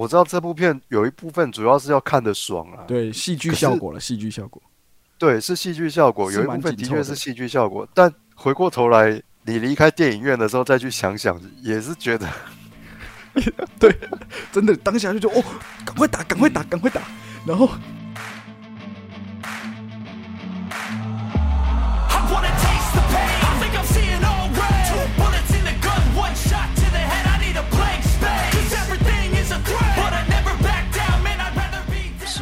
我知道这部片有一部分主要是要看的爽啊，对，戏剧效果了，戏剧效果。对，是戏剧效果，有一部分的的确是戏剧效果，但回过头来，你离开电影院的时候再去想想，也是觉得 对真的当下就觉得哦，赶快打，赶快打，赶快打，然后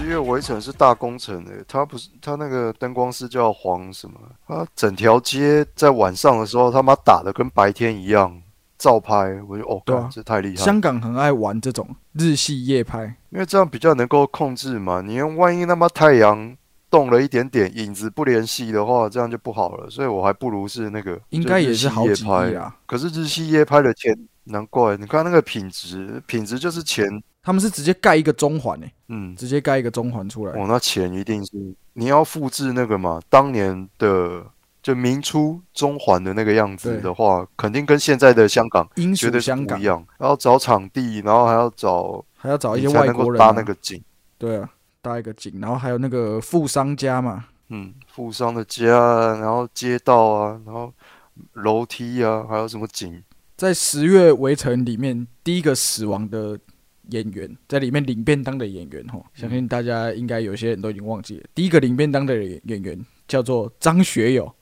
月围城是大工程的，他不是他那个灯光师叫黄什么，他整条街在晚上的时候他妈打的跟白天一样，照拍，我就哦，对啊这太厉害了，香港很爱玩这种日系夜拍，因为这样比较能够控制嘛。你用万一他妈太阳动了一点点，影子不联系的话，这样就不好了。所以我还不如是那个，应该也是好夜拍。啊。可是日系夜拍的钱，难怪你看那个品质，品质就是钱，他们是直接盖一个中环诶、欸嗯，直接盖一个中环出来。哦，那钱一定是你要复制那个嘛，当年的就明初中环的那个样子的话，肯定跟现在的香港英属绝对是香港不一样。然后找场地，然后还要找还要找一些外国人、才能够搭啊，那个景。对啊，搭一个景，然后还有那个富商家嘛，嗯，富商的家啊，然后街道啊，然后楼梯啊，还有什么景？在十月围城里面第一个死亡的演员，在里面领便当的演员吼，相信大家应该有些人都已经忘记了。第一个领便当的演演员叫做张学友，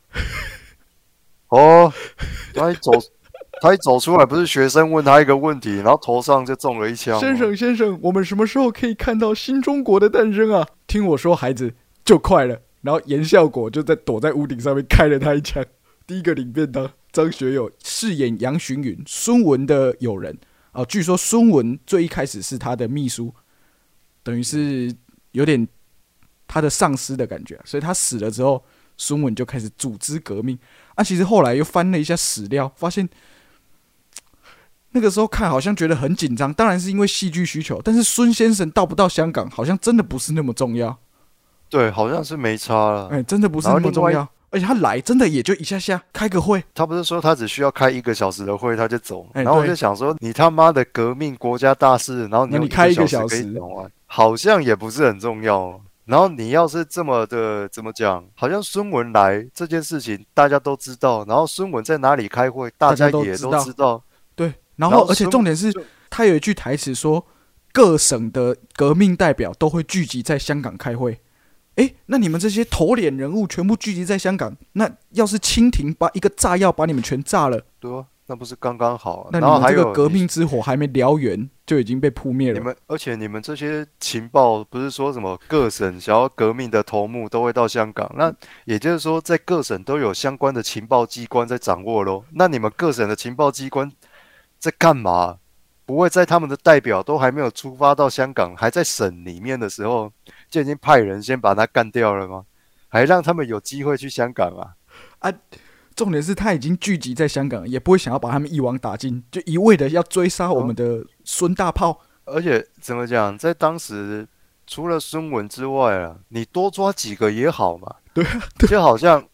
哦，他一走，他一走出来，不是学生问他一个问题，然后头上就中了一枪。先生先生，我们什么时候可以看到新中国的诞生啊？听我说，孩子，就快了。然后严效果就在躲在屋顶上面开了他一枪。第一个领便当，张学友饰演杨巡云，孙文的友人啊、据说孙文最一开始是他的秘书，等于是有点他的上司的感觉啊、所以他死了之后，孙文就开始组织革命。啊，其实后来又翻了一下史料，发现那个时候看好像觉得很紧张，当然是因为戏剧需求，但是孙先生到不到香港，好像真的不是那么重要，对，好像是没差了。哎、真的不是那么重要。而且他来真的也就一下下开个会，他不是说他只需要开一个小时的会他就走，哎然后我就想说，你他妈的革命国家大事，然后你你开一一个小时可以时讲完，好像也不是很重要哦。然后你要是这么的怎么讲，好像孙文来这件事情大家都知道，然后孙文在哪里开会，大大家家也都都知道。对，然后而且重点是他有一句台词说，各省的革命代表都会聚集在香港开会。诶，那你们这些头脸人物全部聚集在香港，那要是清廷把一个炸药把你们全炸了，对啊，那不是刚刚好啊？那你这个革命之火还没燎原，就已经被扑灭了。你们，而且你们这些情报不是说什么各省想要革命的头目都会到香港，那也就是说在各省都有相关的情报机关在掌握喽。那你们各省的情报机关在干嘛？不会在他们的代表都还没有出发到香港，还在省里面的时候，就已经派人先把他干掉了吗？还让他们有机会去香港啊？啊重点是他已经聚集在香港，也不会想要把他们一网打尽，就一味的要追杀我们的孙大炮。而且怎么讲，在当时除了孙文之外啊，你多抓几个也好嘛。对啊，就好像，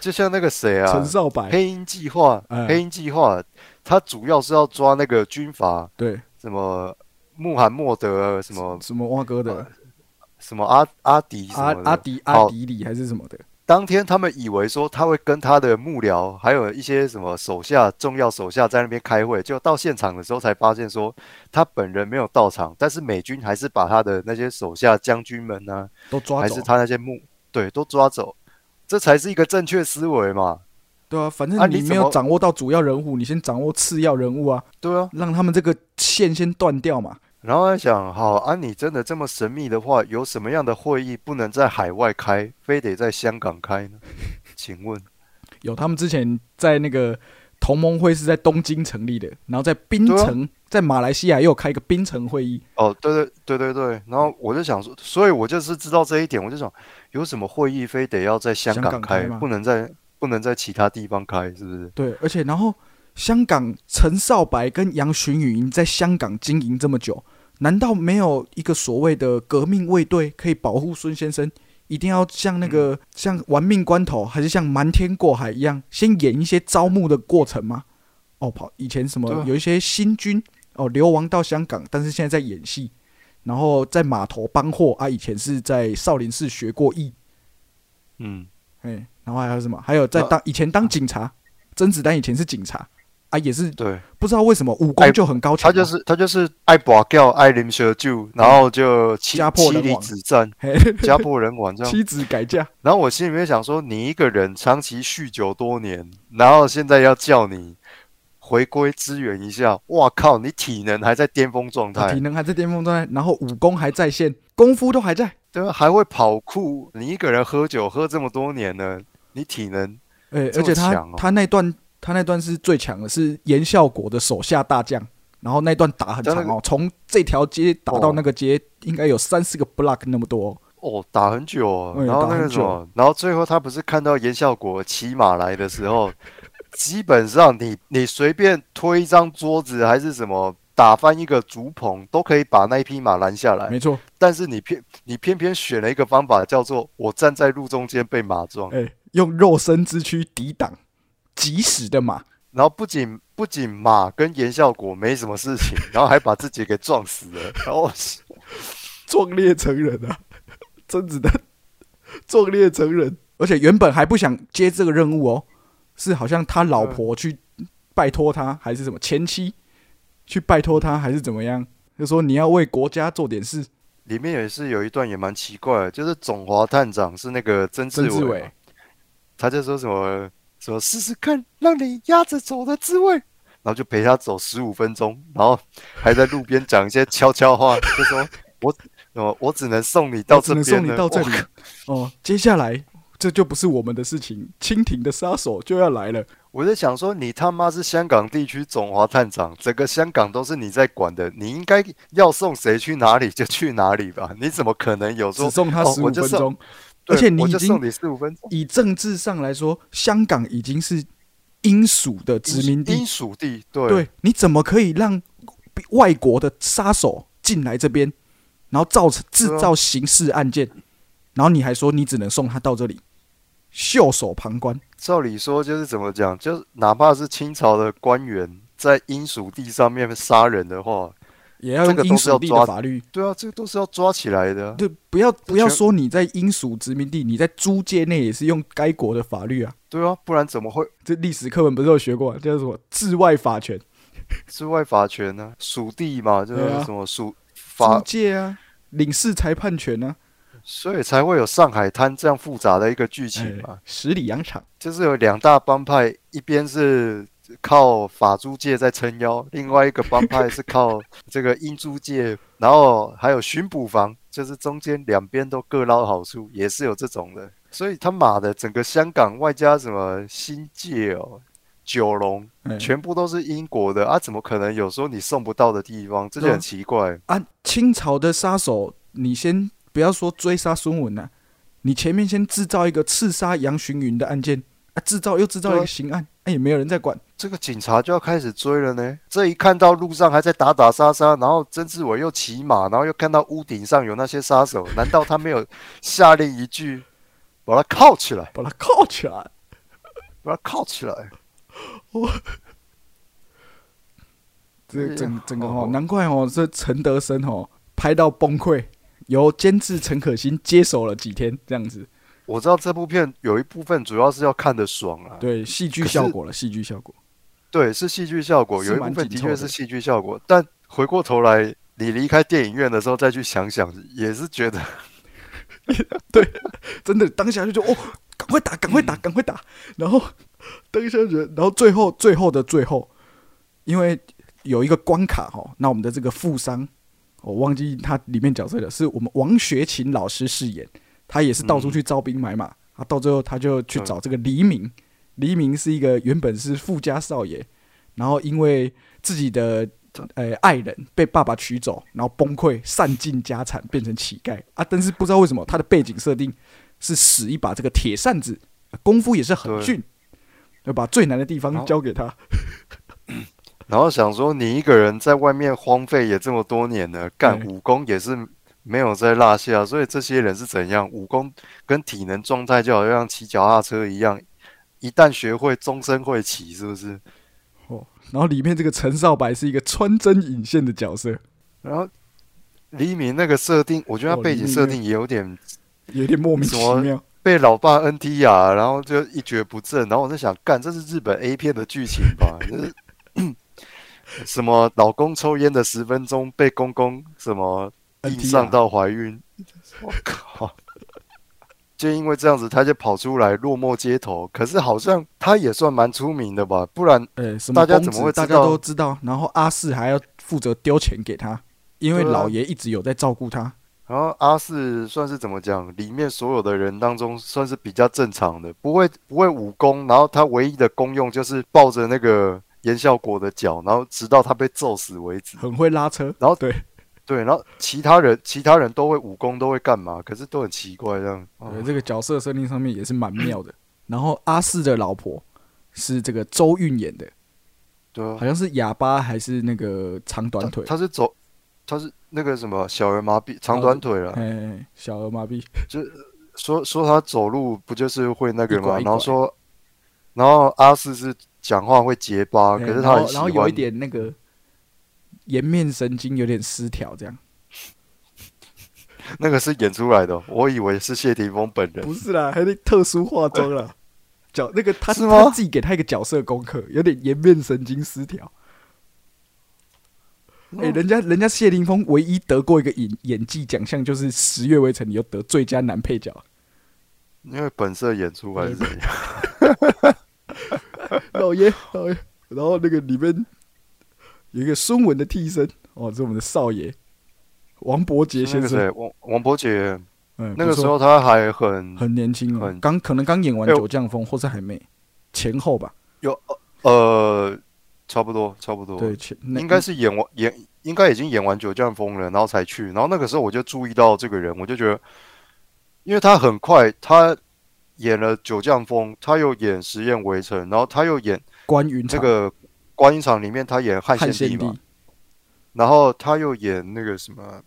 就像那个谁啊陈，少白，黑鹰计划，哎黑鹰计划，它主要是要抓那个军阀，对，什么穆罕默德，什么什么蛙哥的什么阿阿迪什阿么。阿迪阿迪里还是什么的，当天他们以为说他会跟他的幕僚，还有一些什么手下、重要手下在那边开会，就到现场的时候才发现说他本人没有到场，但是美军还是把他的那些手下将军们呢、还是都抓走。他那些幕对都抓走，这才是一个正确思维嘛。对啊，反正啊你没有掌握到主要人物，你先掌握次要人物啊，对啊，让他们这个线先断掉嘛。然后在想，好啊，你真的这么神秘的话，有什么样的会议不能在海外开，非得在香港开呢？请问，有他们之前在那个同盟会是在东京成立的，然后在槟城，在马来西亚又有开一个槟城会议。哦，对对对对对，然后我就想说，所以我就是知道这一点，我就想，有什么会议非得要在香香港开，港开吗不能在不能在其他地方开，是不是？对，而且然后香港陈少白跟杨寻云在香港经营这么久，难道没有一个所谓的革命卫队可以保护孙先生？一定要像那个、像玩命关头，还是像瞒天过海一样，先演一些招募的过程吗？哦，跑以前什么、有一些新军哦，流亡到香港，但是现在在演戏，然后在码头帮货啊，以前是在少林寺学过艺，嗯，哎，然后还有什么？还有在当以前当警察，甄子丹以前是警察啊，也是对，不知道为什么武功哎就很高强。啊、他就是他就是爱拔掉爱啉烧酒，然后就妻家破妻离子散，家破人亡这样。妻子改嫁，然后我心里面想说，你一个人长期酗酒多年，然后现在要叫你回归支援一下，哇靠，你体能还在巅峰状态。体，能还在巅峰状态，然后武功还在线，功夫都还在。对吧？还会跑酷，你一个人喝酒喝这么多年了，你体能哎、而且他、他那段他那段是最强的，是严孝国的手下大将，然后那段打很长哦，从这条街打到哦那个街，应该有三四个 block 那么多哦、哦打很久、然后那个什么，然后最后他不是看到严孝国骑马来的时候，基本上你你随便推一张桌子还是什么。打翻一个竹棚都可以把那一匹马拦下来，没错，但是你偏你偏偏选了一个方法，叫做我站在路中间被马撞，哎、用肉身之躯抵挡急驶的马，然后不仅不仅马跟严孝国没什么事情，然后还把自己给撞死了，然后壮烈成人啊！甄子丹壮烈成人，而且原本还不想接这个任务哦，是好像他老婆去拜托他，还是什么前妻去拜托他，还是怎么样？就说你要为国家做点事。里面也是有一段也蛮奇怪的，就是总华探长是那个曾志伟，他就说什么什么试试看，让你压着走的滋味，然后就陪他走十五分钟，然后还在路边讲一些悄悄话，就说我我我只能送你到这边了，送你到这里哦。接下来这就不是我们的事情，蜻蜓的杀手就要来了。我在想说，你他妈是香港地区总华探长，整个香港都是你在管的，你应该要送谁去哪里就去哪里吧？你怎么可能有说只送他哦十五分钟，对而且你已经送你十五分钟，以政治上来说，香港已经是英属的殖民地。英，属地，对。对，你怎么可以让外国的杀手进来这边，然后造成制造刑事案件，然后你还说你只能送他到这里，袖手旁观？照理说就是怎么讲，就是哪怕是清朝的官员在英属地上面杀人的话，也要用英属的法律。对啊，这个都是要抓起来的啊。对，不要不要说你在英属殖民地，你在租界内也是用该国的法律啊。对啊，不然怎么会这历史课本不是有学过啊，叫什么治外法权？治外法权呢？属地嘛，就是什么属租法，界啊，领事裁判权啊，所以才会有上海滩这样复杂的一个剧情嘛哎。十里洋场。就是有两大帮派，一边是靠法租界在撑腰，另外一个帮派是靠这个英租界，然后还有巡捕房，就是中间两边都各捞好处，也是有这种的。所以他妈的，整个香港外加什么新界哦、九龙，哎全部都是英国的啊，怎么可能有时候你送不到的地方？这就很奇怪。啊，清朝的杀手，你先不要说追杀孙文啊，你前面先制造一个刺杀杨巡云的案件啊，制造又制造一个刑案，哎、也没有人在管。这个警察就要开始追了呢。这一看到路上还在打打杀杀，然后曾志伟又骑马，然后又看到屋顶上有那些杀手，难道他没有下令一句把他铐起来，把他铐起来。把他铐起来？这哎呀整整个哦，难怪哦，这陈德生哦拍到崩溃，由监制陈可辛接手了几天这样子，我知道这部片有一部分主要是要看的爽啊，对，戏剧效果了，戏剧效果。对，是戏剧效果，有一部分的的确是戏剧效果，但回过头来，你离开电影院的时候再去想想，也是觉得 对真的当下就觉得哦，赶快打，赶快打，赶快打。然后当下觉得，然后最后最后的最后，因为有一个关卡哈，那我们的这个富商，我忘记他里面角色了，是我们王学勤老师饰演，他也是到处去招兵买马，啊，到最后他就去找这个黎明，黎明是一个原本是富家少爷，然后因为自己的。呃，爱人被爸爸娶走，然后崩溃，散尽家产，变成乞丐啊！但是不知道为什么他的背景设定是使一把这个铁扇子，功夫也是很对逊，要把最难的地方交给他。然后想说，你一个人在外面荒废也这么多年了，干武功也是没有在落下，所以这些人是怎样？武功跟体能状态就好像骑脚踏车一样，一旦学会，终身会骑，是不是？哦，然后里面这个陈少白是一个穿针引线的角色，然后黎明那个设定，我觉得他哦背景设定也有点有点莫名其妙。被老爸 NT 啊，然后就一蹶不振。然后我在想，干这是日本 A 片的剧情吧？就是 什么老公抽烟的十分钟被公公什么硬上到怀孕，我 靠！就因为这样子，他就跑出来落寞街头。可是好像他也算蛮出名的吧？不然大家怎么会知道都知道，然后阿四还要负责丢钱给他，因为老爷一直有在照顾他。然后阿四算是怎么讲？里面所有的人当中算是比较正常的，不会不会武功。然后他唯一的功用就是抱着那个严孝国的脚，然后直到他被揍死为止。很会拉车，然后对，对，然后其他人其他人都会武功，都会干嘛？可是都很奇怪这样。哦呃，这个角色设定上面也是蛮妙的。然后阿四的老婆是这个周韵演的，对啊好，像是哑巴还是那个长短腿，他是走，他是那个什么小儿麻痹、长短腿了。哎，小儿麻痹，就说说他走路不就是会那个吗？一拐一拐然后说，然后阿四是讲话会结巴，哎可是他然后有一点那个颜面神经有点失调，这样 那个是演出来的哦，我以为是谢霆锋本人。不是啦，还得特殊化妆啦。角那个他是吗他自己给他一个角色功课，有点颜面神经失调。哎、人家人家谢霆锋唯一得过一个演演技奖项，就是《十月围城》你又得最佳男配角。因为本色演出还是怎样？老爷，老爷，然后那个里面有一个孙文的替身，哦，这是我们的少爷王伯杰先生。王王伯杰，嗯，那个时候他还很很年轻哦很，刚可能刚演完哎《九降风》，或是还没前后吧？有呃，差不多差不多，对，前应该是演完演，应该已经演完《九降风》了，然后才去。然后那个时候我就注意到这个人，我就觉得，因为他很快，他演了《九降风》，他又演《实验围城》，然后他又演关云长这个观音场里面他演汉汉献帝嘛帝，，然后他又演那个什么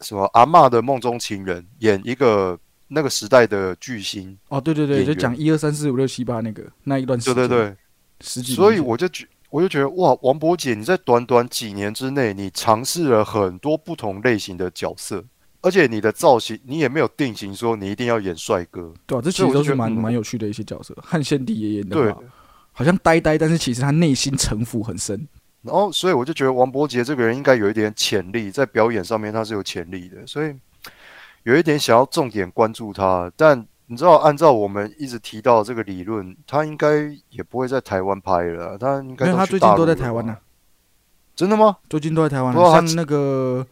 什么阿嬷的梦中情人，演一个那个时代的巨星，哦，对对对，就讲一二三四五六七八那个那一段时间，对对对，十几，所以我就觉我就觉得哇，王博姐你在短短几年之内，你尝试了很多不同类型的角色，而且你的造型你也没有定型说你一定要演帅哥，对啊，这其实都是蛮我就觉得嗯蛮有趣的一些角色。汉献帝也演的对。好，好像呆呆，但是其实他内心城府很深。然后，所以我就觉得王伯杰这个人应该有一点潜力，在表演上面他是有潜力的，所以有一点想要重点关注他。但你知道，按照我们一直提到这个理论，他应该也不会在台湾拍了啊，他应该因为，他最近都在台湾呢、真的吗？最近都在台湾像那个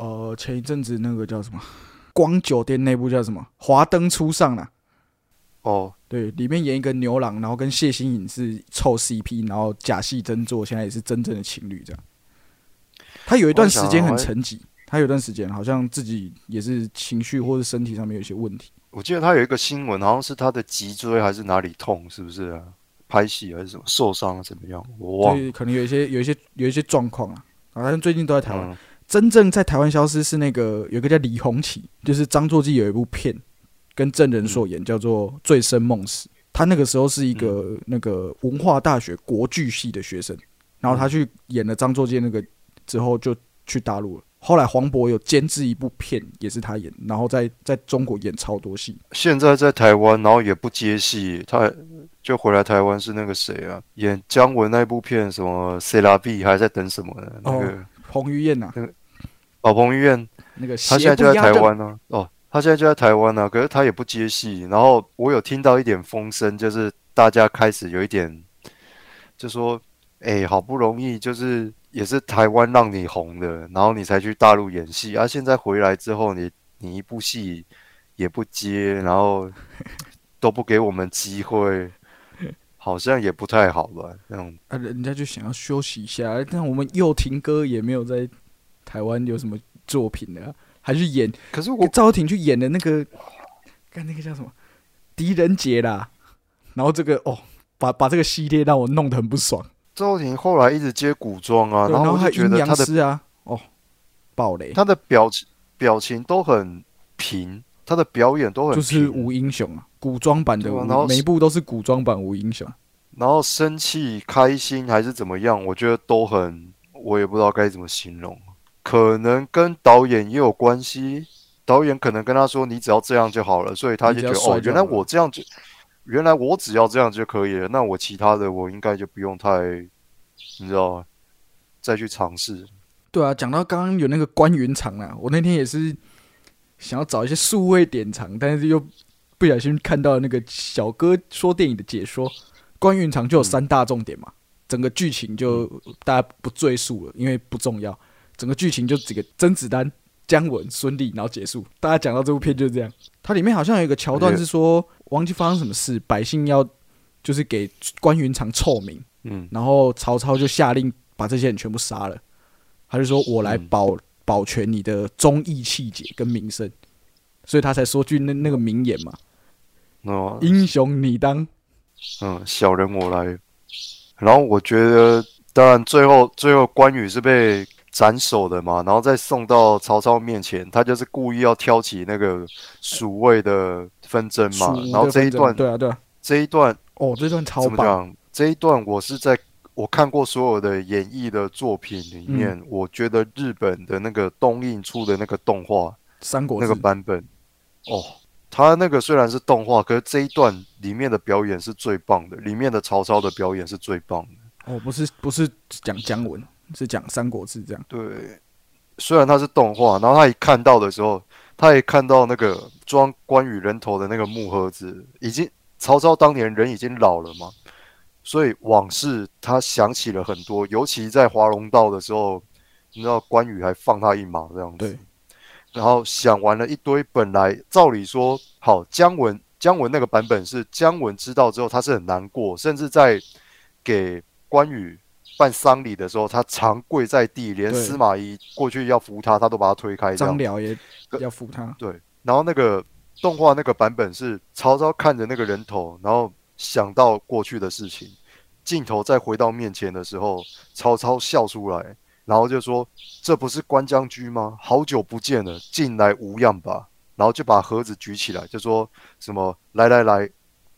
呃，前一阵子那个叫什么光酒店那部叫什么《华灯初上》啦，哦，对，里面演一个牛郎，然后跟谢欣颖是凑 CP，然后假戏真做，现在也是真正的情侣这样。他有一段时间很沉寂，他有一段时间好像自己也是情绪或者身体上面有一些问题。我记得他有一个新闻，好像是他的脊椎还是哪里痛，是不是啊？拍戏还是什么受伤了怎么样？我忘了。可能有一些有一些有一些状况啊。好像最近都在台湾，嗯，真正在台湾消失是那个有个叫李红旗，就是张作骥有一部片跟郑人所演，叫做《醉生梦死》。他那个时候是一个那个文化大学国剧系的学生，然后他去演了张作骥那个之后就去大陆了。后来黄渤有监制一部片，也是他演，然后在在中国演超多戏。现在在台湾，然后也不接戏，他就回来台湾是那个谁啊？演姜文那部片什么《C 拉 B》还在等什么呢？那个彭于晏呐、宝鹏医院，那个他现在就在台湾呢、哦，他现在就在台湾呢、可是他也不接戏。然后我有听到一点风声，就是大家开始有一点，就说，哎、好不容易就是也是台湾让你红的，然后你才去大陆演戏，啊，现在回来之后你你一部戏也不接，然后 都不给我们机会。好像也不太好吧？那种啊，人家就想要休息一下。但我们又停歌也没有在台湾有什么作品呢、啊，还去演可是我赵又廷去演的那个，看那个叫什么狄仁杰啦。然后这个哦，把把这个系列让我弄得很不爽。赵婷后来一直接古装啊，然后我还阴阳就觉得他的师啊，哦，暴雷，他的表情表情都很平，他的表演都很就是无英雄啊，古装版的然后每一部都是古装版无英雄。然后生气、开心还是怎么样，我觉得都很，我也不知道该怎么形容。可能跟导演也有关系，导演可能跟他说：“你只要这样就好了。”所以他就觉得：“你只要帅哦，原来我这样就，原来我只要这样就可以了。那我其他的我应该就不用太，你知道吗？再去尝试。对啊，讲到刚刚有那个关云长啊，我那天也是想要找一些数位典藏，但是又不小心看到那个小哥说电影的解说，关云长就有三大重点嘛，整个剧情就大家不赘述了，因为不重要，整个剧情就几个甄子丹、姜文、孙俪，然后结束。大家讲到这部片就是这样，它里面好像有一个桥段是说，忘记发生什么事，百姓要就是给关云长臭名，嗯，然后曹操就下令把这些人全部杀了，他就说我来嗯保、保全你的忠义气节跟名声，所以他才说句那那个名言嘛，哦。英雄你当，嗯，小人我来。然后我觉得，当然最后最后关羽是被斩首的嘛，然后再送到曹操面前，他就是故意要挑起那个蜀魏的纷争嘛然后这一段对啊对啊，这一段哦这段超怎么棒，讲？这一段我是在我看过所有的演绎的作品里面，嗯我觉得日本的那个东映出的那个动画三国那个版本，哦，他那个虽然是动画，可是这一段里面的表演是最棒的，里面的曹操的表演是最棒的。哦不是不是讲姜文，是讲三国志这样，对，虽然它是动画，然后他一看到的时候，他也看到那个装关羽人头的那个木盒子，已经曹操当年人已经老了嘛，所以往事他想起了很多，尤其在华容道的时候，你知道关羽还放他一马这样子。对，然后想完了一堆，本来照理说好姜文姜文那个版本是姜文知道之后他是很难过，甚至在给关羽办丧礼的时候，他长跪在地，连司马懿过去要扶他，他都把他推开张。辽也要扶他，对，然后那个动画那个版本是曹操看着那个人头，然后想到过去的事情，镜头再回到面前的时候，曹操笑出来，然后就说：“这不是关将军吗？好久不见了，近来无恙吧？”然后就把盒子举起来，就说什么：“来来来，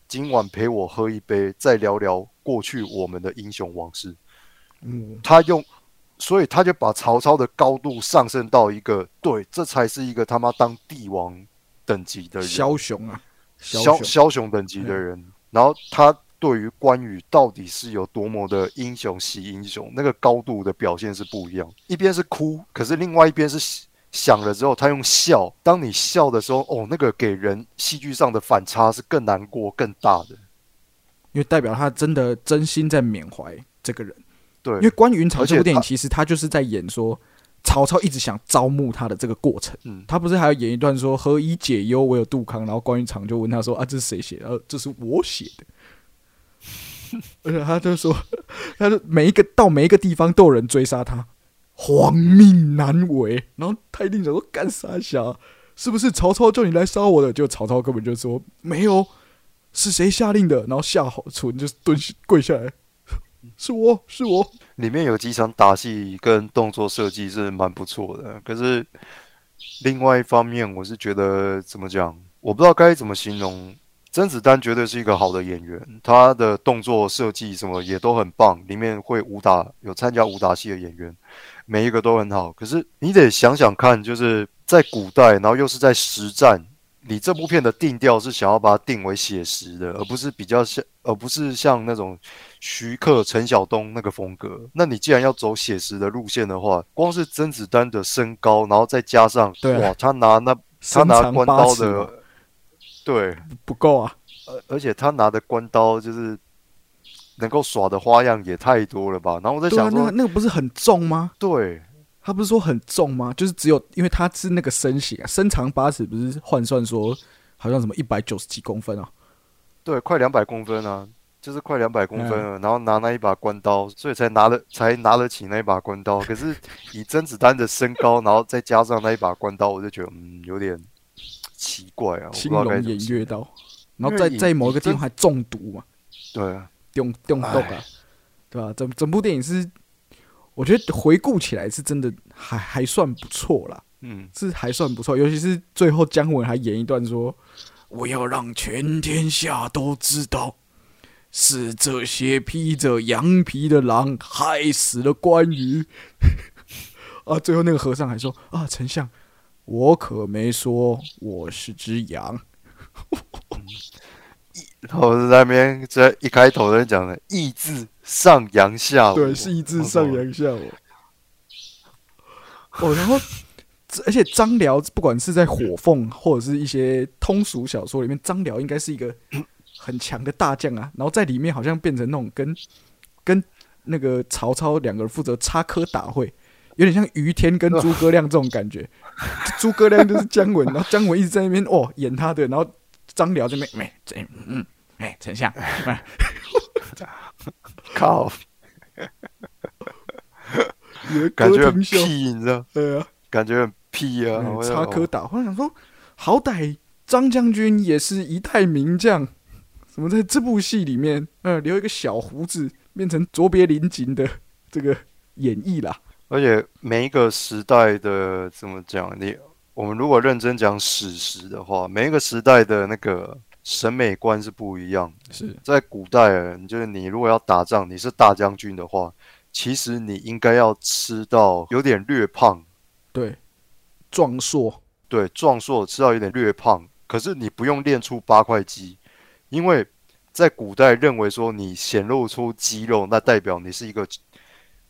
今晚陪我喝一杯，再聊聊过去我们的英雄往事。”嗯，他用，所以他就把曹操的高度上升到一个，对，这才是一个他妈当帝王等级的人，枭雄啊，枭枭雄，等级的人。然后他对于关羽到底是有多么的英雄惜英雄，那个高度的表现是不一样。一边是哭，可是另外一边是想了之后，他用笑。当你笑的时候，哦，那个给人戏剧上的反差是更难过、更大的。因为代表他真的真心在缅怀这个人。对因为关于云长这部电影，其实他就是在演说曹操一直想招募他的这个过程。嗯他不是还要演一段说何以解忧，唯有杜康，然后关云长就问他说啊，这是谁写的？呃，这是我写的。而且他就说，他就每一个到每一个地方都有人追杀他，皇命难违。然后他一定想说干啥小？是不是曹操叫你来杀我的？就曹操根本就说没有，是谁下令的？然后夏侯淳就蹲跪下来，是我是我。里面有几场打戏跟动作设计是蛮不错的，可是另外一方面，我是觉得怎么讲，我不知道该怎么形容。甄子丹绝对是一个好的演员，他的动作设计什么也都很棒，里面会武打有参加武打戏的演员，每一个都很好。可是你得想想看，就是在古代，然后又是在实战，你这部片的定调是想要把它定为写实的，而不是比较像，而不是像那种徐克、陈晓东那个风格。那你既然要走写实的路线的话，光是甄子丹的身高，然后再加上哇，他拿那他拿关刀的，对，不够啊！而而且他拿的关刀就是能够耍的花样也太多了吧？然后我在想说，那个那个不是很重吗？对他不是说很重吗？就是只有因为他是那个身形啊，身长八尺，不是换算说好像什么一百九十几公分啊？对，快两百公分啊，就是快两百公分嗯了，然后拿那一把关刀，所以才拿了才拿得起那一把关刀。可是以甄子丹的身高，然后再加上那一把关刀，我就觉得嗯有点奇怪啊，青龙。偃月刀，然后在在某一个地方还中毒嘛，对啊，中中毒啊，对吧、整整部电影是，我觉得回顾起来是真的还还算不错啦，嗯，是还算不错，尤其是最后姜文还演一段说：“我要让全天下都知道，是这些披着羊皮的狼害死了关羽。啊，最后那个和尚还说啊，丞相，我可没说我是只羊。然后在那边这一开头在讲的“义字上扬下我”，对，是一字上扬下我。哦，然后，而且张辽不管是在火凤或者是一些通俗小说里面，张辽应该是一个很强的大将啊。然后在里面好像变成那种跟跟那个曹操两个人负责插科打诨，有点像于天跟诸葛亮这种感觉。诸葛亮就是姜文，然后姜文一直在那边哦演他的，然后张辽这边没这嗯哎丞相，靠，感觉很屁，你知道？对啊。感觉很屁啊！插科打诨，我想说，好歹张将军也是一代名将，怎么在这部戏里面，呃，留一个小胡子，变成卓别林级的 这个演绎啦？而且每一个时代的怎么讲？你我们如果认真讲史实的话，每一个时代的那个审美观是不一样的。是。在古代，就是你如果要打仗，你是大将军的话，其实你应该要吃到有点略胖，对，壮硕，对，壮硕吃到有点略胖，可是你不用练出八块肌，因为在古代认为说你显露出肌肉，那代表你是一个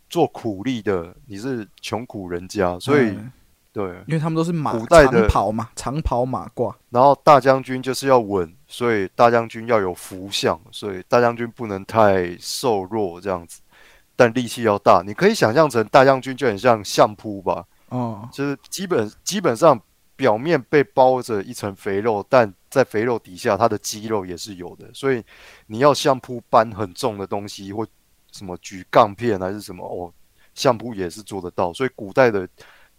做苦力的，你是穷苦人家，所以、嗯。对，因为他们都是马古代的长跑嘛，长跑马褂，然后大将军就是要稳，所以大将军要有福相，所以大将军不能太瘦弱这样子，但力气要大。你可以想象成大将军就很像相扑吧，哦，就是基本基本上表面被包着一层肥肉，但在肥肉底下，它的肌肉也是有的。所以你要相扑搬很重的东西，或什么举杠片还是什么哦，相扑也是做得到。所以古代的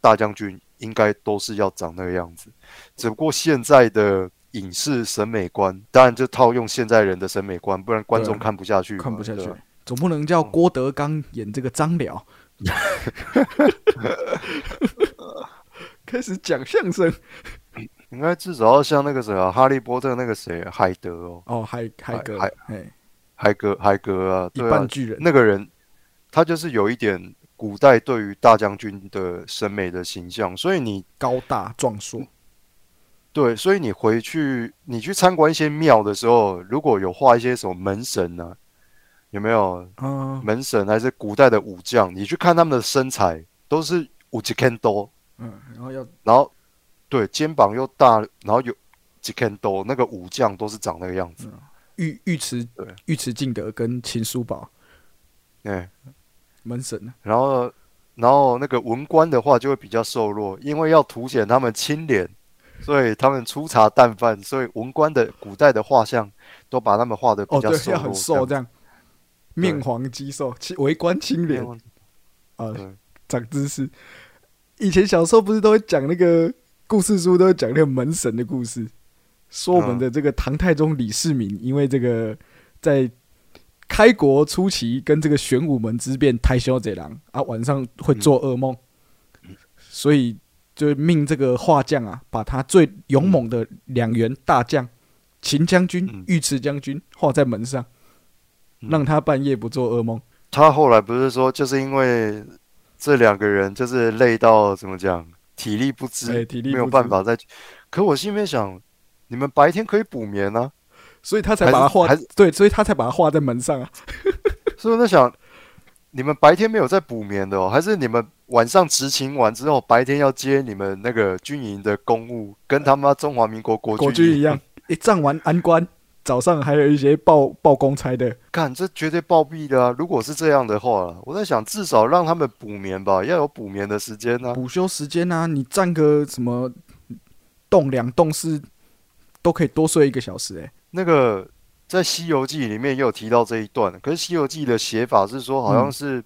大将军应该都是要长那个样子，只不过现在的。影视审美观，当然就套用现在人的审美观，不然观众看不下去嘛，看不下去，总不能叫郭德纲演这个张辽，开始讲相声。应该至少要像那个谁啊，哈利波特那个谁，海德哦，哦，海海格海，哎，海格海格啊，一半巨人，那个人，他就是有一点古代对于大将军的审美的形象，所以你高大壮硕，对，所以你回去你去参观一些庙的时候，如果有画一些什么门神呢、有没有嗯门神还是古代的武将？你去看他们的身材，都是五几 can 多，嗯，然后要然后对肩膀又大，然后有几 can 多，那个武将都是长那个样子。尉尉迟对尉迟敬德跟秦叔宝哎、门神啊，然后然后那个文官的话就会比较瘦弱，因为要凸显他们清廉，所以他们粗茶淡饭，所以文官的古代的画像都把他们画的比较瘦很瘦这样，面黄肌瘦，清为官清廉样。啊，长知识。以前小时候不是都会讲那个故事书，都会讲那个门神的故事，说我们的这个唐太宗李世民，因为这个在开国初期跟这个玄武门之变太凶贼狼啊，晚上会做噩梦，所以就命这个画匠啊，把他最勇猛的两员大将秦将军嗯、尉迟将军画在门上，嗯让他半夜不做噩梦。他后来不是说，就是因为这两个人就是累到怎么讲，体力不支，哎体力没有办法再。可我心里面想，你们白天可以补眠啊，所以他才把它画对，所以他才把它画在门上啊。所以我在想，你们白天没有在补眠的哦，还是你们晚上执勤完之后，白天要接你们那个军营的公务，跟他妈中华民国国国军军一样，一站完安官，早上还有一些报报公差的。看，这绝对暴毙的啊！如果是这样的话，我在想，至少让他们补眠吧，要有补眠的时间呢、午休时间啊，你站个什么栋两栋是都可以多睡一个小时、欸，那个在《西游记》里面也有提到这一段，可是《西游记》的写法是说，好像是、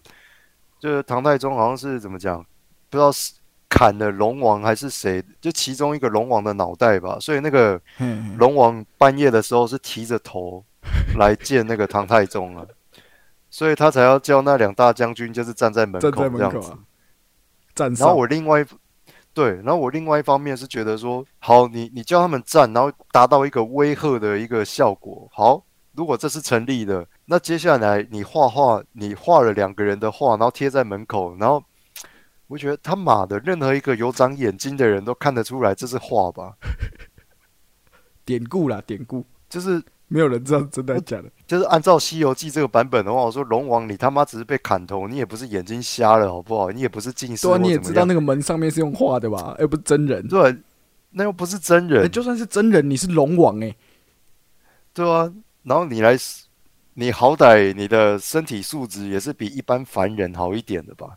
就是唐太宗好像是怎么讲，不知道是砍了龙王还是谁，就其中一个龙王的脑袋吧，所以那个龙王半夜的时候是提着头来见那个唐太宗啊，所以他才要叫那两大将军就是站在门口这样子在门口啊。，站然后。我另外一对，然后我另外一方面是觉得说，好，你你叫他们站，然后达到一个威吓的一个效果，好，如果这是成立的，那接下来你画画，你画了两个人的画，然后贴在门口，然后我觉得他妈的，任何一个有长眼睛的人都看得出来这是画吧？典故啦，典故，就是没有人知道真的假的。就是按照《西游记》这个版本的话，我说龙王你他妈只是被砍头，你也不是眼睛瞎了好不好？你也不是近视对啊，你也知道那个门上面是用画的吧？而不是真人。对，那又不是真哎，人，就算是真人，你是龙王哎，对啊。然后你来，你好歹你的身体素质也是比一般凡人好一点的吧？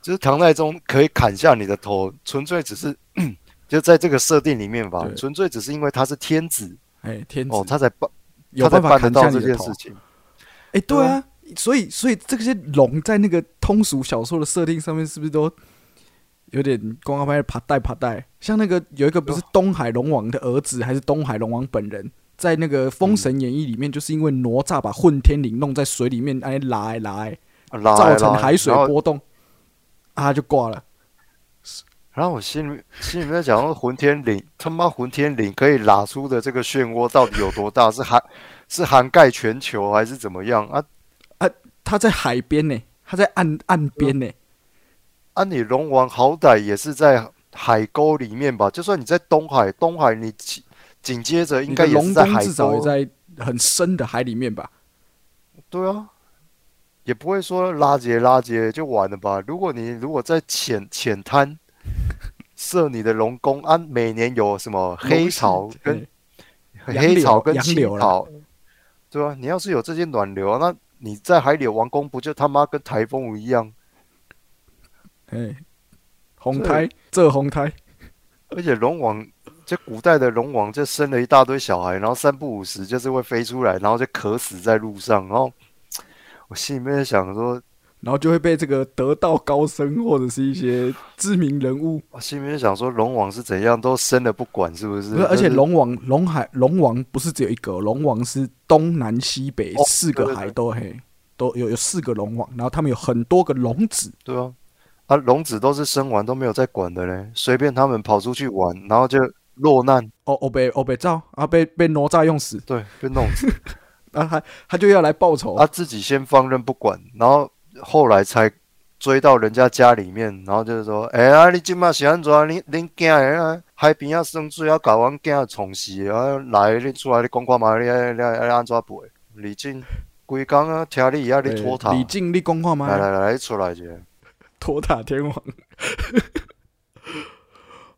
就是唐太宗可以砍下你的头，纯粹只是 就在这个设定里面吧，纯粹只是因为他是天子哎，天子哦，他才办有办法砍到这件事情。哎，对啊，所以所以这些龙在那个通俗小说的设定上面，是不是都有点光光拍爬带爬带？像那个有一个不是东海龙王的儿子，还是东海龙王本人，在那个《封神演义》里面，就是因为哪吒把混天绫弄在水里面，哎拉哎拉哎，造来拉来成海水波动，啊他就挂了。然后我心里心里面在讲说，混天绫他妈混天绫可以拉出的这个漩涡到底有多大？是涵是涵盖全球还是怎么样啊？啊他在海边呢，他在岸岸边呢。啊，你龙王好歹也是在海沟里面吧？就算你在东海，东海你紧紧接着应该也是在海沟至少也，在很深的海里面吧？对啊，也不会说拉结拉结就完了吧？如果你如果在浅浅滩设你的龙宫，啊，每年有什么黑潮跟黑潮跟青潮，对啊，你要是有这些暖流，那你在海里的王宫不就他妈跟台风一样？哎，红胎这红胎，而且龙王，这古代的龙王就生了一大堆小孩，然后三不五时就是会飞出来，然后就渴死在路上。然后我心里面想说，然后就会被这个得道高僧或者是一些知名人物，我心里面想说，龙王是怎样都生了不管，是不是？不是，而且龙王龙海龙王不是只有一个，龙王是东南西北哦四个海都黑都有有四个龙王，然后他们有很多个龙子，对啊，啊，龙子都是生完都没有在管的嘞，随便他们跑出去玩，然后就落难，哦哦被哦被照啊被被哪吒用死，对，被弄死。啊他他就要来报仇，他自己先放任不管，然后后来才追到人家家里面，然后就是说，哎、啊，你今嘛是安怎？你恁囝的啊，海边啊生水啊，搞阮囝冲死啊，来你出来你讲看嘛，你你你你安怎赔？李靖规工啊，听你啊，你哎拖塔，李靖你讲话吗？来来来，来出来一下。托塔天王。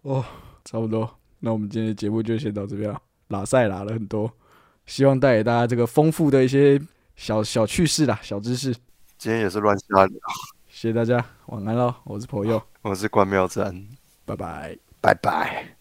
哦，差不多。那我们今天的节目就先到这边了，拉赛拉了很多，希望带给大家这个丰富的一些小小趣事啦、小知识。今天也是乱瞎聊，谢谢大家，晚安喽！我是朋友，我是关妙珍，拜拜。拜拜。